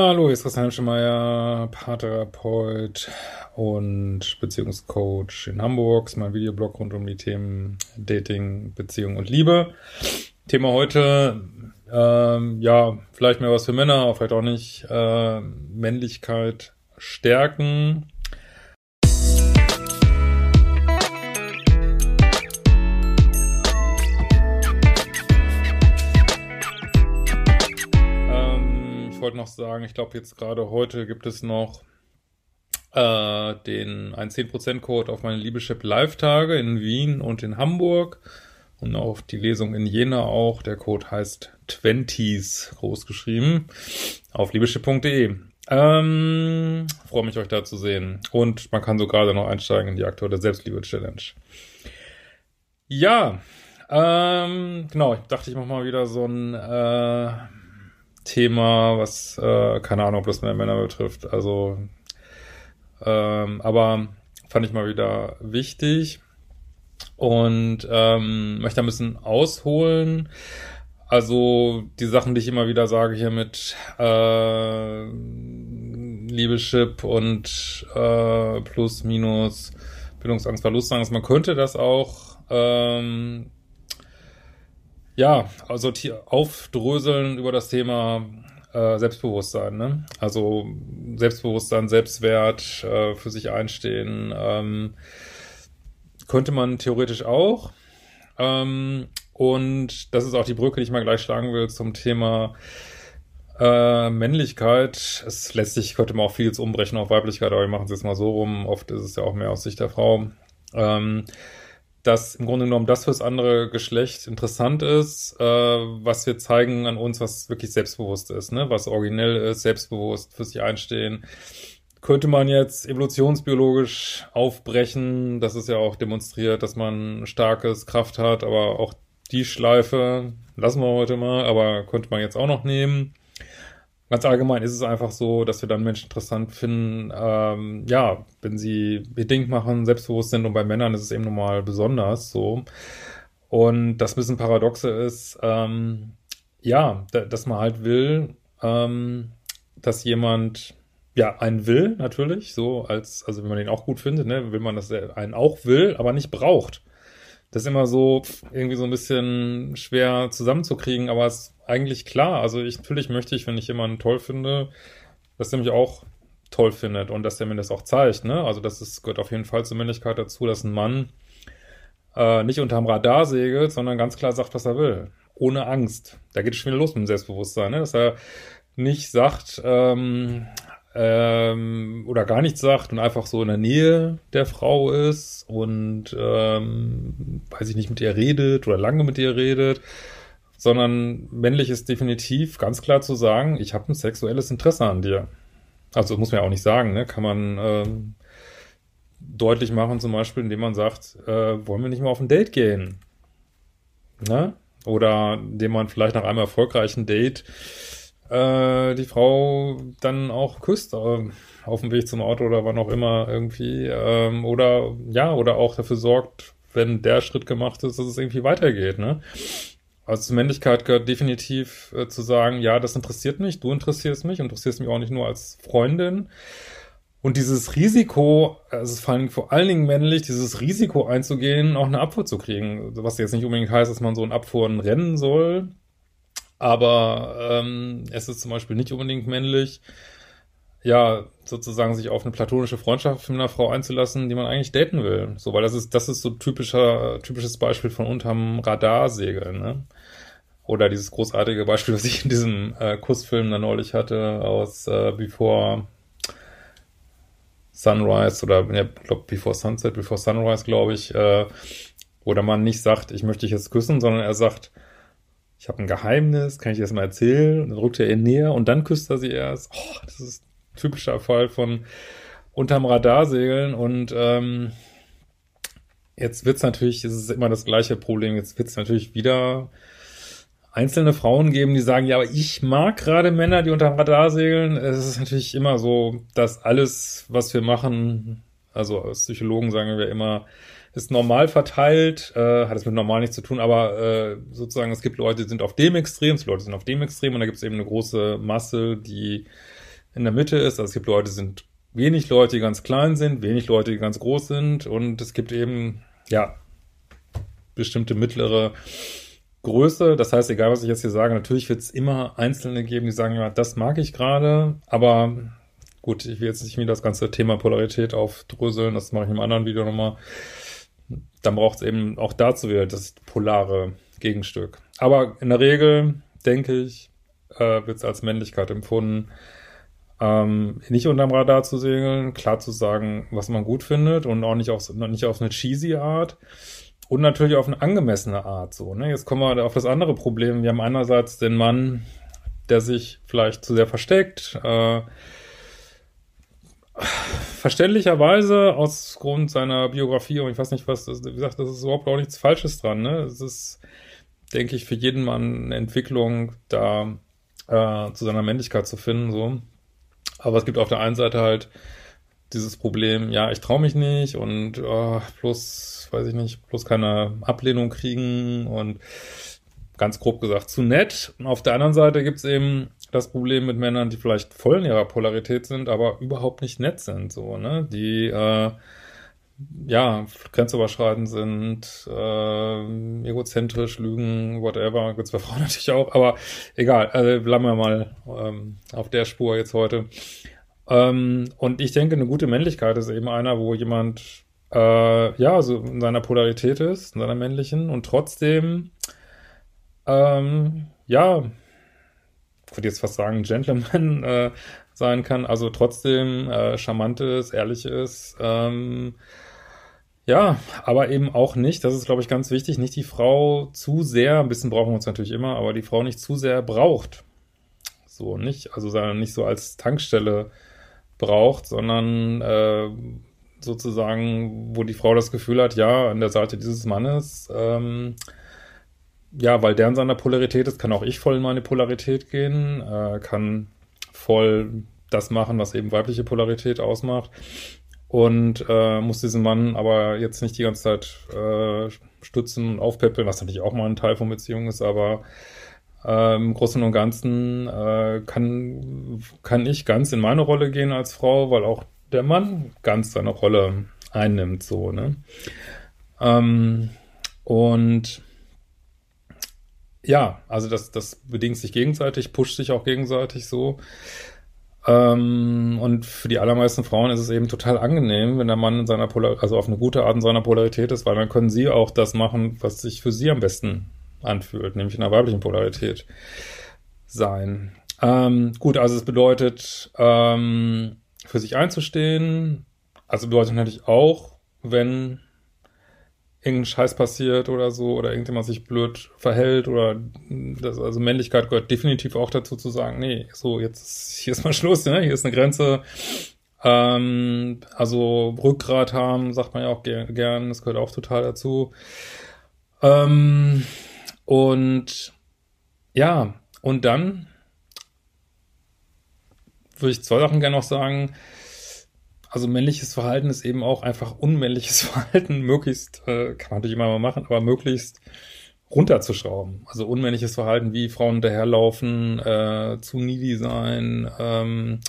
Hallo, hier ist Christian Hemschemeyer, Paartherapeut und Beziehungscoach in Hamburg. Mein Videoblog rund um die Themen Dating, Beziehung und Liebe. Thema heute, ähm, ja, vielleicht mehr was für Männer, vielleicht auch nicht. Äh, Männlichkeit stärken. Wollte noch sagen, ich glaube jetzt gerade heute gibt es noch äh, den ein 10% Code auf meine Liebeschip Live-Tage in Wien und in Hamburg und auf die Lesung in Jena auch. Der Code heißt Twenties, großgeschrieben, auf liebeschip.de. Ähm, freue mich, euch da zu sehen. Und man kann so gerade noch einsteigen in die aktuelle Selbstliebe-Challenge. Ja, ähm, genau, ich dachte, ich mache mal wieder so ein äh, Thema, was, äh, keine Ahnung, ob das mehr Männer betrifft. Also, ähm, aber fand ich mal wieder wichtig und ähm, möchte ein bisschen ausholen. Also die Sachen, die ich immer wieder sage hier mit äh, Liebeschip und äh, Plus, Minus, Bildungsangst, Verlustangst, man könnte das auch ähm, ja, also aufdröseln über das Thema äh, Selbstbewusstsein, ne? Also Selbstbewusstsein, Selbstwert, äh, für sich einstehen, ähm, könnte man theoretisch auch. Ähm, und das ist auch die Brücke, die ich mal gleich schlagen will zum Thema äh, Männlichkeit. Es letztlich könnte man auch vieles umbrechen auf Weiblichkeit, aber wir machen es jetzt mal so rum. Oft ist es ja auch mehr aus Sicht der Frau. Ähm, dass im Grunde genommen das fürs andere Geschlecht interessant ist, äh, was wir zeigen an uns, was wirklich selbstbewusst ist, ne? was originell ist, selbstbewusst für sich einstehen. Könnte man jetzt evolutionsbiologisch aufbrechen, das ist ja auch demonstriert, dass man starkes Kraft hat, aber auch die Schleife lassen wir heute mal, aber könnte man jetzt auch noch nehmen. Ganz allgemein ist es einfach so, dass wir dann Menschen interessant finden, ähm, ja, wenn sie bedingt machen, selbstbewusst sind und bei Männern ist es eben nochmal besonders so. Und das ein bisschen paradoxe ist, ähm, ja, dass man halt will, ähm, dass jemand ja, einen will, natürlich, so als, also wenn man den auch gut findet, ne, will man, dass er einen auch will, aber nicht braucht. Das ist immer so irgendwie so ein bisschen schwer zusammenzukriegen, aber es eigentlich klar. Also ich, natürlich möchte ich, wenn ich jemanden toll finde, dass der mich auch toll findet und dass der mir das auch zeigt, ne? Also das ist, gehört auf jeden Fall zur Männlichkeit dazu, dass ein Mann äh, nicht unterm Radar segelt, sondern ganz klar sagt, was er will. Ohne Angst. Da geht es schon wieder los mit dem Selbstbewusstsein, ne? Dass er nicht sagt, ähm, ähm, oder gar nichts sagt und einfach so in der Nähe der Frau ist und ähm, weiß ich nicht, mit ihr redet oder lange mit ihr redet, sondern männlich ist definitiv ganz klar zu sagen, ich habe ein sexuelles Interesse an dir. Also muss man ja auch nicht sagen, ne? Kann man ähm, deutlich machen, zum Beispiel, indem man sagt, äh, wollen wir nicht mal auf ein Date gehen? Ne? Oder indem man vielleicht nach einem erfolgreichen Date äh, die Frau dann auch küsst äh, auf dem Weg zum Auto oder wann auch immer irgendwie ähm, oder ja oder auch dafür sorgt, wenn der Schritt gemacht ist, dass es irgendwie weitergeht. Ne? Also zur Männlichkeit gehört definitiv äh, zu sagen, ja, das interessiert mich, du interessierst mich, interessierst mich auch nicht nur als Freundin. Und dieses Risiko, also vor allem vor allen Dingen männlich, dieses Risiko einzugehen, auch eine Abfuhr zu kriegen. Was jetzt nicht unbedingt heißt, dass man so ein Abfuhren rennen soll, Aber ähm, es ist zum Beispiel nicht unbedingt männlich, ja, sozusagen sich auf eine platonische Freundschaft mit einer Frau einzulassen, die man eigentlich daten will. So, weil das ist, das ist so typischer, typisches Beispiel von unterm Radar segeln, ne? Oder dieses großartige Beispiel, was ich in diesem äh, Kussfilm da neulich hatte aus äh, Before Sunrise oder ja, glaub Before Sunset, Before Sunrise, glaube ich, äh, wo der Mann nicht sagt, ich möchte dich jetzt küssen, sondern er sagt, ich habe ein Geheimnis, kann ich dir das mal erzählen? Und dann rückt er ihr näher und dann küsst er sie erst. Oh, das ist typischer Fall von unterm Radar segeln und ähm, jetzt wird's natürlich, es ist immer das gleiche Problem, jetzt wird's natürlich wieder einzelne Frauen geben, die sagen, ja, aber ich mag gerade Männer, die unter dem Radar segeln. Es ist natürlich immer so, dass alles, was wir machen, also als Psychologen sagen wir immer, ist normal verteilt, äh, hat es mit normal nichts zu tun, aber äh, sozusagen es gibt Leute, die sind auf dem Extrem, es gibt Leute, die sind auf dem Extrem und da gibt es eben eine große Masse, die in der Mitte ist. Also es gibt Leute, sind wenig Leute, die ganz klein sind, wenig Leute, die ganz groß sind und es gibt eben, ja, bestimmte mittlere Größe. Das heißt, egal was ich jetzt hier sage, natürlich wird es immer Einzelne geben, die sagen, ja, das mag ich gerade, aber gut, ich will jetzt nicht mehr das ganze Thema Polarität aufdröseln, das mache ich im anderen Video nochmal. Dann braucht es eben auch dazu wieder das polare Gegenstück. Aber in der Regel, denke ich, äh, wird es als Männlichkeit empfunden, ähm, nicht unterm Radar zu segeln, klar zu sagen, was man gut findet und auch nicht auf, nicht auf eine cheesy Art. Und natürlich auf eine angemessene Art so. Ne? Jetzt kommen wir auf das andere Problem. Wir haben einerseits den Mann, der sich vielleicht zu sehr versteckt, äh, verständlicherweise aus Grund seiner Biografie und ich weiß nicht was, das, wie gesagt, das ist überhaupt auch nichts Falsches dran. Ne? Es ist, denke ich, für jeden Mann eine Entwicklung, da äh, zu seiner Männlichkeit zu finden. so. Aber es gibt auf der einen Seite halt dieses Problem, ja, ich traue mich nicht und oh, bloß, weiß ich nicht, bloß keine Ablehnung kriegen und ganz grob gesagt zu nett. Und auf der anderen Seite gibt's eben das Problem mit Männern, die vielleicht voll in ihrer Polarität sind, aber überhaupt nicht nett sind, so, ne? Die äh, ja, grenzüberschreitend sind, äh, egozentrisch, lügen, whatever, gibt's bei Frauen natürlich auch, aber egal, also bleiben wir mal ähm, auf der Spur jetzt heute. Ähm, und ich denke, eine gute Männlichkeit ist eben einer, wo jemand äh, ja, so in seiner Polarität ist, in seiner männlichen und trotzdem ähm, ja, ich würde jetzt fast sagen, Gentleman äh, sein kann, also trotzdem äh, charmant ist, ehrlich ist, ähm, ja, aber eben auch nicht, das ist, glaube ich, ganz wichtig, nicht die Frau zu sehr, ein bisschen brauchen wir uns natürlich immer, aber die Frau nicht zu sehr braucht. So, nicht, also nicht so als Tankstelle braucht, sondern äh, sozusagen, wo die Frau das Gefühl hat, ja, an der Seite dieses Mannes, ähm, ja, weil der in seiner Polarität ist, kann auch ich voll in meine Polarität gehen, äh, kann voll das machen, was eben weibliche Polarität ausmacht und äh, muss diesen Mann aber jetzt nicht die ganze Zeit äh, stützen und aufpäppeln, was natürlich auch mal ein Teil von Beziehungen ist, aber äh, Im Großen und Ganzen äh, kann, kann ich ganz in meine Rolle gehen als Frau, weil auch der Mann ganz seine Rolle einnimmt, so, ne? Ähm, und ja, also das, das bedingt sich gegenseitig, pusht sich auch gegenseitig so. Ähm, und für die allermeisten Frauen ist es eben total angenehm, wenn der Mann in seiner Polar also auf eine gute Art in seiner Polarität ist, weil dann können sie auch das machen, was sich für sie am besten anfühlt, nämlich in einer weiblichen Polarität sein. Ähm, gut, also es bedeutet, ähm, für sich einzustehen, also bedeutet natürlich auch, wenn irgendein Scheiß passiert oder so oder irgendjemand sich blöd verhält oder das, also Männlichkeit gehört definitiv auch dazu zu sagen, nee, so jetzt hier ist mal Schluss, ne? hier ist eine Grenze. Ähm, also Rückgrat haben, sagt man ja auch ger gern, das gehört auch total dazu. Ähm, und ja, und dann würde ich zwei Sachen gerne noch sagen. Also männliches Verhalten ist eben auch einfach unmännliches Verhalten, möglichst, äh, kann man natürlich immer mal machen, aber möglichst runterzuschrauben. Also unmännliches Verhalten wie Frauen hinterherlaufen, äh, zu needy sein, ähm,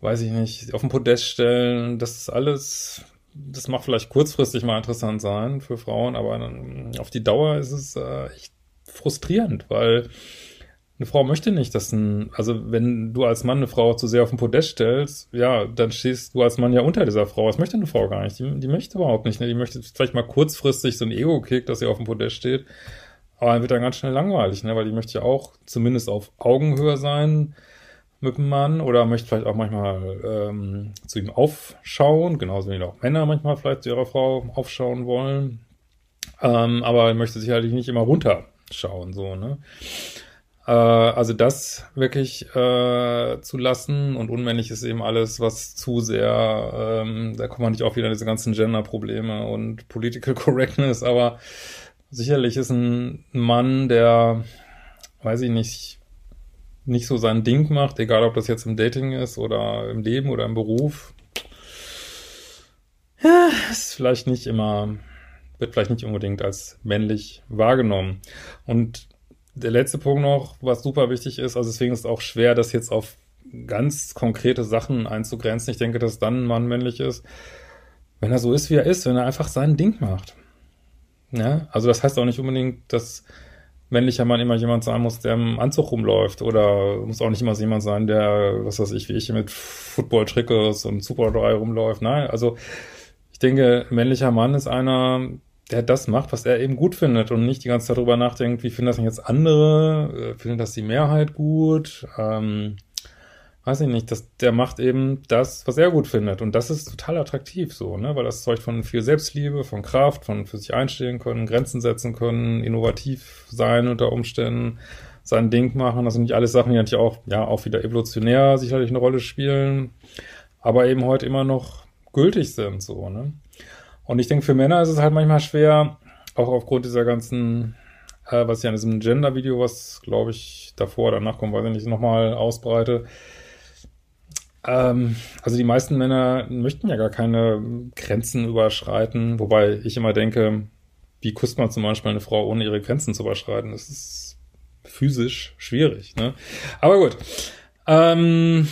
weiß ich nicht, auf den Podest stellen, das ist alles das mag vielleicht kurzfristig mal interessant sein für Frauen, aber auf die Dauer ist es äh, echt frustrierend, weil eine Frau möchte nicht, dass ein, also wenn du als Mann eine Frau zu sehr auf den Podest stellst, ja, dann stehst du als Mann ja unter dieser Frau. Das möchte eine Frau gar nicht. Die, die möchte überhaupt nicht. Ne? Die möchte vielleicht mal kurzfristig so ein Ego-Kick, dass sie auf dem Podest steht. Aber dann wird dann ganz schnell langweilig, ne? weil die möchte ja auch zumindest auf Augenhöhe sein mit dem Mann oder möchte vielleicht auch manchmal ähm, zu ihm aufschauen, genauso wie auch Männer manchmal vielleicht zu ihrer Frau aufschauen wollen. Ähm, aber möchte sicherlich nicht immer runterschauen, so, ne? Äh, also das wirklich äh, zu lassen und unmännlich ist eben alles, was zu sehr, ähm, da kommt man nicht auch wieder diese ganzen Gender-Probleme und Political Correctness, aber sicherlich ist ein Mann, der, weiß ich nicht, nicht so sein Ding macht, egal ob das jetzt im Dating ist oder im Leben oder im Beruf, ja, ist vielleicht nicht immer, wird vielleicht nicht unbedingt als männlich wahrgenommen. Und der letzte Punkt noch, was super wichtig ist, also deswegen ist es auch schwer, das jetzt auf ganz konkrete Sachen einzugrenzen. Ich denke, dass dann ein Mann männlich ist, wenn er so ist, wie er ist, wenn er einfach sein Ding macht. Ja, also das heißt auch nicht unbedingt, dass männlicher Mann immer jemand sein muss, der im Anzug rumläuft oder muss auch nicht immer jemand sein, der, was weiß ich, wie ich mit Football-Trickers und Super 3 rumläuft. Nein, also ich denke, männlicher Mann ist einer, der das macht, was er eben gut findet und nicht die ganze Zeit darüber nachdenkt, wie finden das denn jetzt andere, äh, findet das die Mehrheit gut, ähm, weiß ich nicht, das, der macht eben das, was er gut findet und das ist total attraktiv so, ne, weil das zeugt von viel Selbstliebe, von Kraft, von für sich einstehen können, Grenzen setzen können, innovativ sein unter Umständen, sein Ding machen, das sind nicht alles Sachen, die natürlich auch, ja, auch wieder evolutionär sicherlich eine Rolle spielen, aber eben heute immer noch gültig sind, so, ne. Und ich denke, für Männer ist es halt manchmal schwer, auch aufgrund dieser ganzen, äh, was ich an diesem Gender-Video, was glaube ich davor oder danach kommt, weiß ich nicht, nochmal ausbreite. Ähm, also die meisten Männer möchten ja gar keine Grenzen überschreiten, wobei ich immer denke, wie kusst man zum Beispiel eine Frau, ohne ihre Grenzen zu überschreiten? Das ist physisch schwierig, ne? Aber gut. Ähm,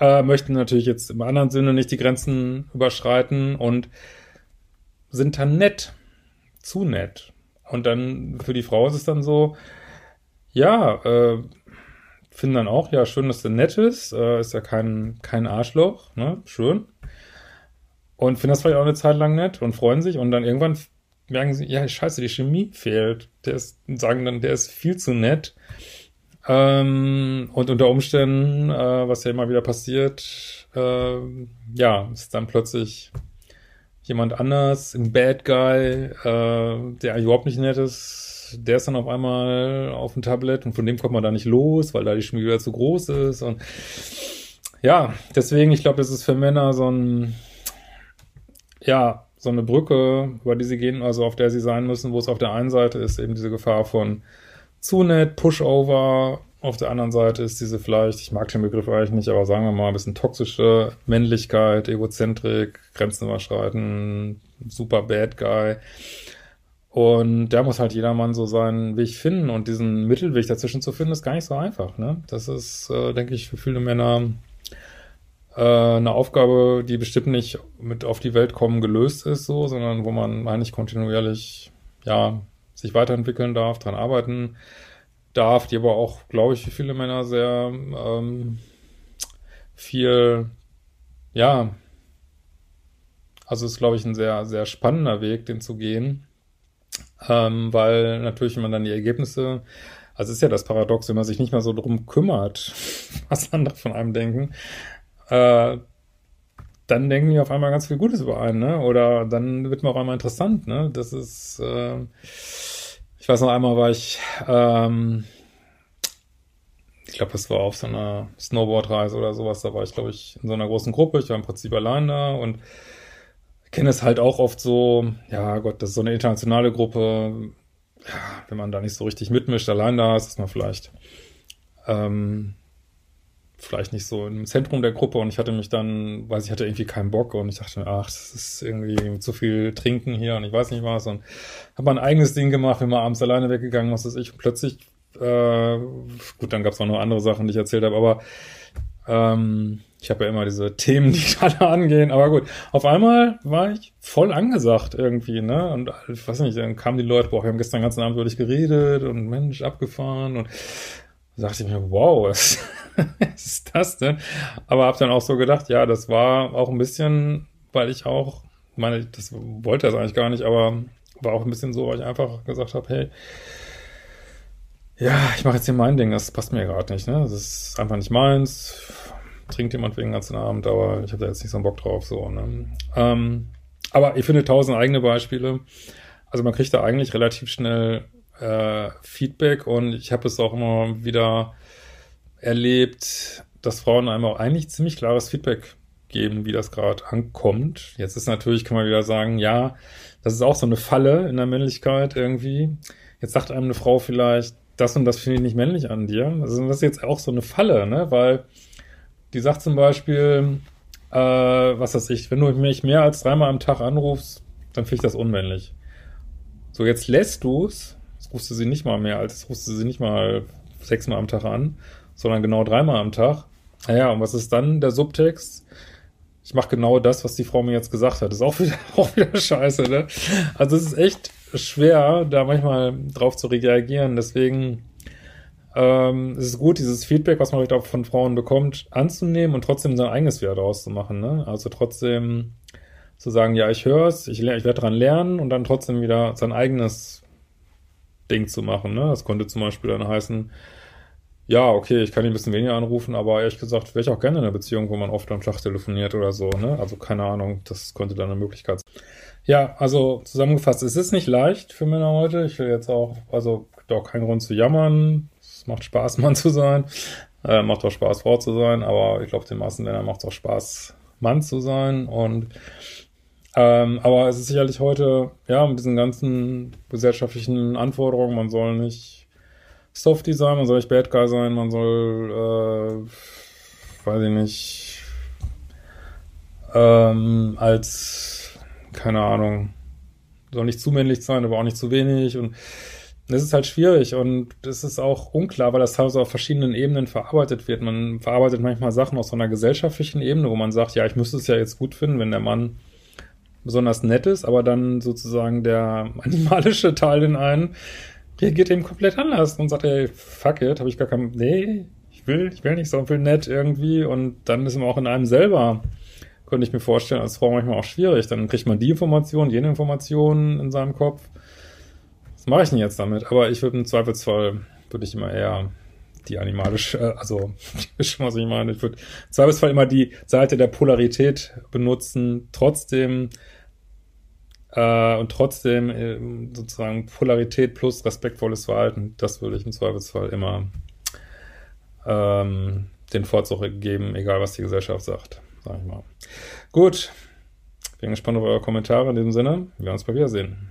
äh, möchten natürlich jetzt im anderen Sinne nicht die Grenzen überschreiten und sind dann nett. Zu nett. Und dann für die Frau ist es dann so, ja, äh, finden dann auch, ja, schön, dass du nett ist, äh, ist ja kein, kein Arschloch, ne, schön. Und finden das vielleicht auch eine Zeit lang nett und freuen sich und dann irgendwann merken sie, ja, scheiße, die Chemie fehlt. Der ist, sagen dann, der ist viel zu nett. Ähm, und unter Umständen, äh, was ja immer wieder passiert, äh, ja, ist dann plötzlich jemand anders, ein Bad Guy, äh, der überhaupt nicht nett ist, der ist dann auf einmal auf dem Tablet und von dem kommt man da nicht los, weil da die Schmiede wieder zu groß ist und ja, deswegen, ich glaube, das ist für Männer so ein, ja, so eine Brücke, über die sie gehen, also auf der sie sein müssen, wo es auf der einen Seite ist eben diese Gefahr von zu nett, Pushover, auf der anderen Seite ist diese vielleicht, ich mag den Begriff eigentlich nicht, aber sagen wir mal ein bisschen toxische Männlichkeit, Egozentrik, Grenzen überschreiten, super Bad Guy. Und da muss halt jeder Mann so seinen Weg finden und diesen Mittelweg dazwischen zu finden, ist gar nicht so einfach. Ne? Das ist, äh, denke ich, für viele Männer äh, eine Aufgabe, die bestimmt nicht mit auf die Welt kommen gelöst ist, so, sondern wo man eigentlich kontinuierlich ja sich weiterentwickeln darf, dran arbeiten darf, die aber auch, glaube ich, für viele Männer sehr ähm, viel, ja, also ist, glaube ich, ein sehr, sehr spannender Weg, den zu gehen, ähm, weil natürlich, wenn man dann die Ergebnisse, also ist ja das Paradox, wenn man sich nicht mehr so drum kümmert, was andere von einem denken, äh, dann denken die auf einmal ganz viel Gutes über einen, ne? Oder dann wird man auf einmal interessant, ne? Das ist, äh, ich weiß noch einmal war ich, ähm, ich glaube, das war auf so einer Snowboardreise oder sowas, da war ich, glaube ich, in so einer großen Gruppe, ich war im Prinzip allein da und kenne es halt auch oft so, ja Gott, das ist so eine internationale Gruppe, ja, wenn man da nicht so richtig mitmischt, allein da ist, ist man vielleicht ähm, vielleicht nicht so im Zentrum der Gruppe und ich hatte mich dann, weiß ich, hatte irgendwie keinen Bock und ich dachte, ach, das ist irgendwie zu viel Trinken hier und ich weiß nicht was und habe mein eigenes Ding gemacht, bin mal abends alleine weggegangen, was weiß ich, und plötzlich, äh, gut, dann gab es auch noch andere Sachen, die ich erzählt habe, aber ähm, ich habe ja immer diese Themen, die alle angehen, aber gut, auf einmal war ich voll angesagt irgendwie, ne, und ich weiß nicht, dann kamen die Leute, boah, wir haben gestern den ganzen Abend über dich geredet und Mensch, abgefahren und Dachte ich mir, wow, was, ist das denn? Aber habe dann auch so gedacht, ja, das war auch ein bisschen, weil ich auch, meine, das wollte das eigentlich gar nicht, aber war auch ein bisschen so, weil ich einfach gesagt habe, hey, ja, ich mache jetzt hier mein Ding, das passt mir gerade nicht, ne? Das ist einfach nicht meins. Trinkt jemand wegen ganzen Abend, aber ich habe da jetzt nicht so einen Bock drauf, so, ne? Ähm, aber ich finde tausend eigene Beispiele. Also man kriegt da eigentlich relativ schnell äh, Feedback und ich habe es auch immer wieder erlebt, dass Frauen einem auch eigentlich ziemlich klares Feedback geben, wie das gerade ankommt. Jetzt ist natürlich, kann man wieder sagen, ja, das ist auch so eine Falle in der Männlichkeit irgendwie. Jetzt sagt einem eine Frau vielleicht, das und das finde ich nicht männlich an dir. Also das ist jetzt auch so eine Falle, ne? Weil die sagt zum Beispiel, äh, was weiß ich, wenn du mich mehr als dreimal am Tag anrufst, dann finde ich das unmännlich. So, jetzt lässt du es, rufst du sie nicht mal mehr als, rufst du sie nicht mal sechsmal am Tag an, sondern genau dreimal am Tag. Naja, und was ist dann der Subtext? Ich mache genau das, was die Frau mir jetzt gesagt hat. Ist auch wieder, auch wieder scheiße, ne? Also es ist echt schwer, da manchmal drauf zu reagieren. Deswegen ähm, es ist gut, dieses Feedback, was man vielleicht auch von Frauen bekommt, anzunehmen und trotzdem sein eigenes wieder draus zu machen. Ne? Also trotzdem zu sagen, ja, ich höre es, ich, ich werde daran lernen und dann trotzdem wieder sein eigenes Ding zu machen. Ne? Das könnte zum Beispiel dann heißen, ja, okay, ich kann ihn ein bisschen weniger anrufen, aber ehrlich gesagt, wäre ich auch gerne in einer Beziehung, wo man oft am Tag telefoniert oder so, ne? Also keine Ahnung, das könnte dann eine Möglichkeit sein. Ja, also zusammengefasst, es ist nicht leicht für Männer heute. Ich will jetzt auch, also auch keinen Grund zu jammern. Es macht Spaß, Mann zu sein. Äh, macht auch Spaß, Frau zu sein, aber ich glaube, den meisten Männern macht es auch Spaß, Mann zu sein. Und ähm, aber es ist sicherlich heute, ja, mit diesen ganzen gesellschaftlichen Anforderungen, man soll nicht Softie sein, man soll nicht Bad Guy sein, man soll, äh, weiß ich nicht, ähm, als, keine Ahnung, soll nicht zu männlich sein, aber auch nicht zu wenig und das ist halt schwierig und es ist auch unklar, weil das teilweise auf verschiedenen Ebenen verarbeitet wird. Man verarbeitet manchmal Sachen aus so einer gesellschaftlichen Ebene, wo man sagt, ja, ich müsste es ja jetzt gut finden, wenn der Mann besonders nett ist, aber dann sozusagen der animalische Teil in einen reagiert eben komplett anders und sagt, ey, fuck it, habe ich gar kein, nee, ich will, ich will nicht so viel nett irgendwie und dann ist man auch in einem selber, könnte ich mir vorstellen, als Frau manchmal auch schwierig. Dann kriegt man die Information, jene Information in seinem Kopf. Was mache ich denn jetzt damit? Aber ich würde im Zweifelsfall, würde ich immer eher die animalische, äh, also, was ich meine, ich würde im Zweifelsfall immer die Seite der Polarität benutzen, trotzdem äh, und trotzdem äh, sozusagen Polarität plus respektvolles Verhalten, das würde ich im Zweifelsfall immer ähm, den Vorzug geben, egal was die Gesellschaft sagt, sag ich mal. Gut, bin gespannt auf eure Kommentare in diesem Sinne. Wir werden uns bald wiedersehen.